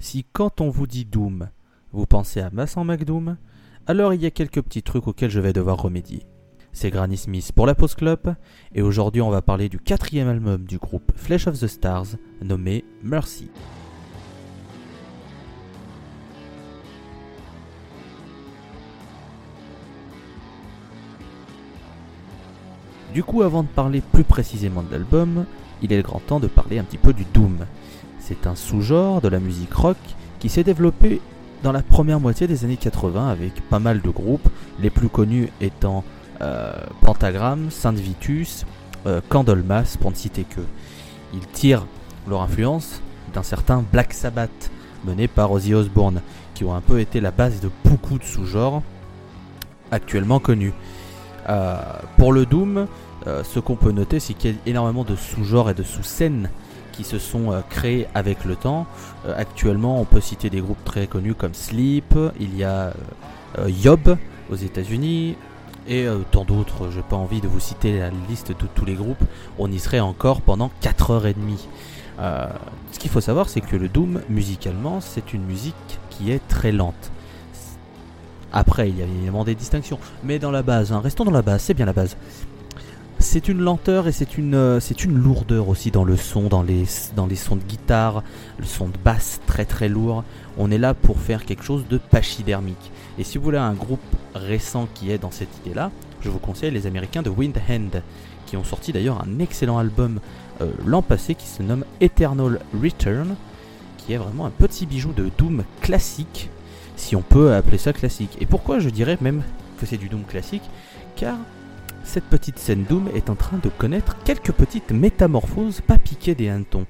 Si quand on vous dit Doom, vous pensez à Mass en McDoom, alors il y a quelques petits trucs auxquels je vais devoir remédier. C'est Granny Smith pour la Post Club, et aujourd'hui on va parler du quatrième album du groupe Flesh of the Stars, nommé Mercy. Du coup, avant de parler plus précisément de l'album, il est grand temps de parler un petit peu du Doom. C'est un sous-genre de la musique rock qui s'est développé dans la première moitié des années 80 avec pas mal de groupes, les plus connus étant euh, Pentagram, Saint Vitus, euh, Candlemas pour ne citer que. Ils tirent leur influence d'un certain Black Sabbath mené par Ozzy Osbourne, qui ont un peu été la base de beaucoup de sous-genres actuellement connus. Euh, pour le Doom, euh, ce qu'on peut noter, c'est qu'il y a énormément de sous-genres et de sous-scènes qui se sont euh, créés avec le temps. actuellement, on peut citer des groupes très connus comme Sleep, il y a Yob aux États-Unis, et tant d'autres. Je n'ai pas envie de vous citer la liste de tous les groupes. On y serait encore pendant 4h30. Euh, ce qu'il faut savoir, c'est que le Doom, musicalement, c'est une musique qui est très lente. Après, il y a évidemment des distinctions. Mais dans la base, hein, restons dans la base, c'est bien la base. C'est une lenteur et c'est une, euh, c'est une lourdeur aussi dans le son, dans les, dans les sons de guitare, le son de basse très très lourd. On est là pour faire quelque chose de pachydermique. Et si vous voulez un groupe récent qui est dans cette idée-là, je vous conseille les Américains de Windhand, qui ont sorti d'ailleurs un excellent album euh, l'an passé qui se nomme Eternal Return, qui est vraiment un petit bijou de Doom classique, si on peut appeler ça classique. Et pourquoi je dirais même que c'est du Doom classique? Car cette petite scène Doom est en train de connaître quelques petites métamorphoses pas piquées des hannetons.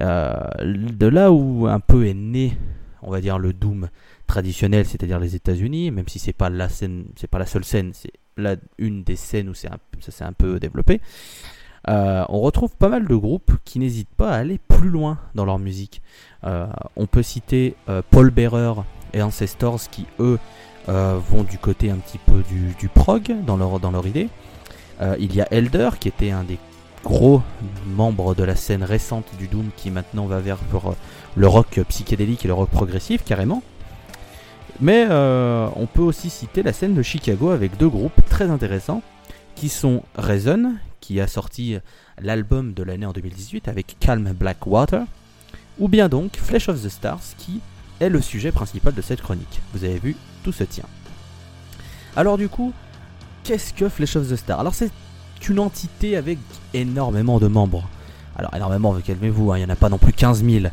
Euh, de là où un peu est né, on va dire, le Doom traditionnel, c'est-à-dire les États-Unis, même si c'est pas la scène, c'est pas la seule scène, c'est la, une des scènes où c'est ça s'est un peu développé. Euh, on retrouve pas mal de groupes qui n'hésitent pas à aller plus loin dans leur musique. Euh, on peut citer Paul Bearer et Ancestors qui eux vont du côté un petit peu du, prog dans leur, idée. il y a Elder qui était un des gros membres de la scène récente du Doom qui maintenant va vers le rock psychédélique et le rock progressif carrément. Mais euh, on peut aussi citer la scène de Chicago avec deux groupes très intéressants qui sont Reason, qui a sorti l'album de l'année en 2018 avec Calm Blackwater, ou bien donc Flesh of the Stars qui est le sujet principal de cette chronique. Vous avez vu, tout se tient. Alors du coup, qu'est-ce que Flesh of the Stars Alors c'est une entité avec énormément de membres. Alors énormément, calmez-vous, hein, il n'y en a pas non plus 15 000.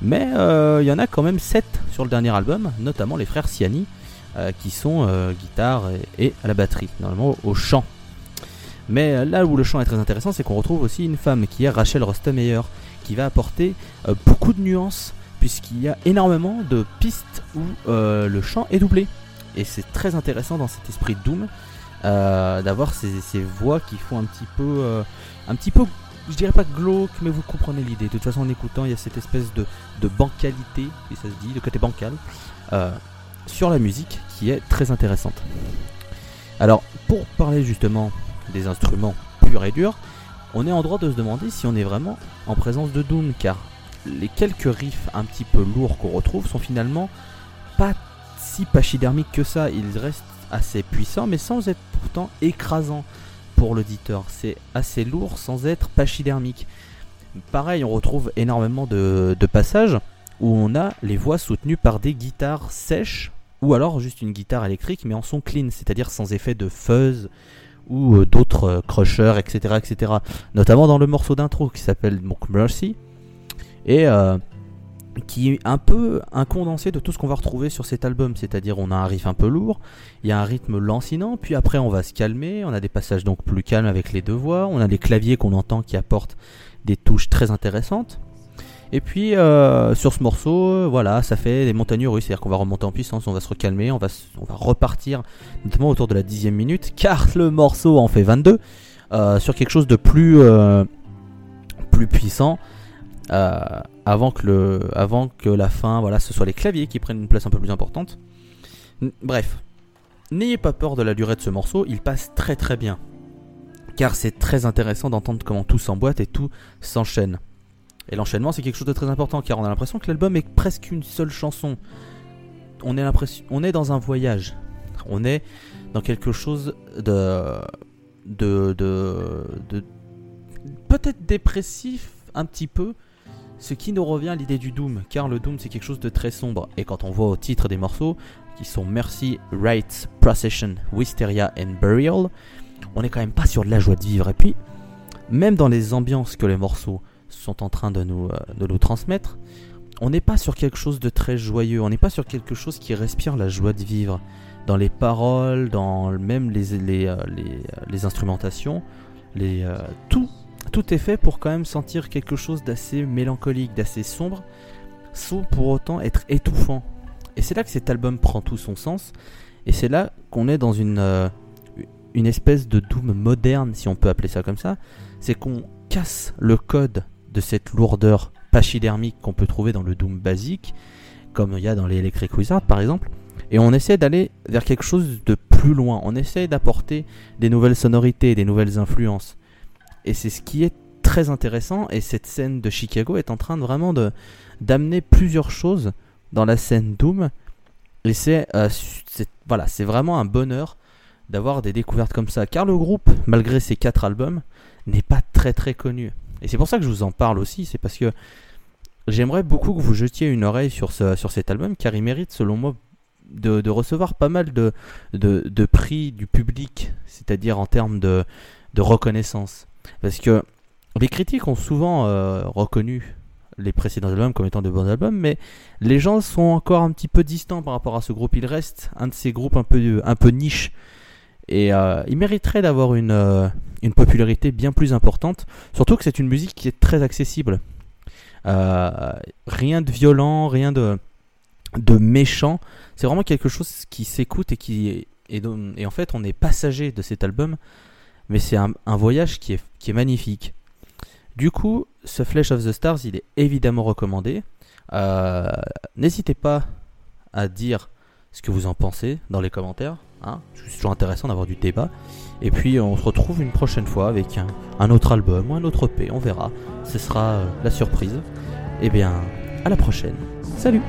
Mais euh, il y en a quand même 7 sur le dernier album, notamment les frères Siani, euh, qui sont euh, guitare et, à la batterie, normalement au chant. Mais là où le chant est très intéressant, c'est qu'on retrouve aussi une femme qui est Rachel Rostemeyer, qui va apporter beaucoup de nuances, puisqu'il y a énormément de pistes où le chant est doublé. Et c'est très intéressant dans cet esprit de Doom d'avoir ces, voix qui font un petit peu, un petit peu je dirais pas glauque, mais vous comprenez l'idée. De toute façon, en écoutant, il y a cette espèce de, de bancalité, et ça se dit, de côté bancal, euh, sur la musique qui est très intéressante. Alors, pour parler justement des instruments purs et durs, on est en droit de se demander si on est vraiment en présence de Doom, car les quelques riffs un petit peu lourds qu'on retrouve sont finalement pas si pachydermiques que ça. Ils restent assez puissants, mais sans être pourtant écrasants pour l'auditeur. C'est assez lourd sans être pachydermique. Pareil, on retrouve énormément de, passages où on a les voix soutenues par des guitares sèches ou alors juste une guitare électrique mais en son clean, c'est-à-dire sans effet de fuzz ou euh, d'autres euh, crushers, etc., etc. Notamment dans le morceau d'intro qui s'appelle Mercy. Et euh, qui est un peu un condensé de tout ce qu'on va retrouver sur cet album, c'est-à-dire on a un riff un peu lourd, il y a un rythme lancinant, puis après on va se calmer, on a des passages donc plus calmes avec les deux voix, on a des claviers qu'on entend qui apportent des touches très intéressantes. Et puis euh, sur ce morceau, euh, voilà, ça fait des montagnes russes, c'est-à-dire qu'on va remonter en puissance, on va se recalmer, on va, on va repartir, notamment autour de la dixième minute, car le morceau en fait 22, euh, sur quelque chose de plus, plus puissant. Euh, avant, que avant que la fin, voilà, ce soit les claviers qui prennent une place un peu plus importante. Bref, n'ayez pas peur de la durée de ce morceau, il passe très très bien. Car c'est très intéressant d'entendre comment tout s'emboîte et tout s'enchaîne. Et l'enchaînement, c'est quelque chose de très important car on a l'impression que l'album est presque une seule chanson. On est, on est dans un voyage. On est dans quelque chose de. de. de peut-être dépressif un petit peu. Ce qui nous revient à l'idée du Doom, car le Doom c'est quelque chose de très sombre. Et quand on voit au titre des morceaux, qui sont Mercy, Rights, Procession, Wisteria and Burial, on n'est quand même pas sur de la joie de vivre. Et puis, même dans les ambiances que les morceaux sont en train de nous, euh, de nous transmettre, on n'est pas sur quelque chose de très joyeux, on n'est pas sur quelque chose qui respire la joie de vivre. Dans les paroles, dans même les, les, euh, les, les instrumentations, les, euh, tout, tout est fait pour quand même sentir quelque chose d'assez mélancolique, d'assez sombre, sans pour autant être étouffant. Et c'est là que cet album prend tout son sens, et c'est là qu'on est dans une, une espèce de doom moderne, si on peut appeler ça comme ça, c'est qu'on casse le code de cette lourdeur pachydermique qu'on peut trouver dans le Doom basique, comme il y a dans les Electric Wizard par exemple, et on essaie d'aller vers quelque chose de plus loin. On essaie d'apporter des nouvelles sonorités, des nouvelles influences. Et c'est ce qui est très intéressant, et cette scène de Chicago est en train de vraiment de d'amener plusieurs choses dans la scène Doom. Et c'est euh, voilà, c'est vraiment un bonheur d'avoir des découvertes comme ça. Car le groupe, malgré ses quatre albums, n'est pas très très connu. Et c'est pour ça que je vous en parle aussi, c'est parce que j'aimerais beaucoup que vous jetiez une oreille sur, sur cet album, car il mérite, selon moi, de, recevoir pas mal de, de, prix du public, c'est-à-dire en termes de, de reconnaissance. Parce que les critiques ont souvent euh, reconnu les précédents albums comme étant de bons albums, mais les gens sont encore un petit peu distants par rapport à ce groupe. Il reste un de ces groupes un peu, un peu niche et euh, il mériterait d'avoir une, euh, une popularité bien plus importante. Surtout que c'est une musique qui est très accessible. Euh, rien de violent, rien de, de méchant. C'est vraiment quelque chose qui s'écoute et qui et, et, en fait on est passager de cet album, mais c'est un, voyage qui est, magnifique. Du coup, ce Flash of the Stars, il est évidemment recommandé. N'hésitez pas à dire ce que vous en pensez dans les commentaires. Hein. C'est toujours intéressant d'avoir du débat. Et puis on se retrouve une prochaine fois avec un, autre album ou un autre EP, on verra. Ce sera euh, la surprise. Et eh bien, à la prochaine. Salut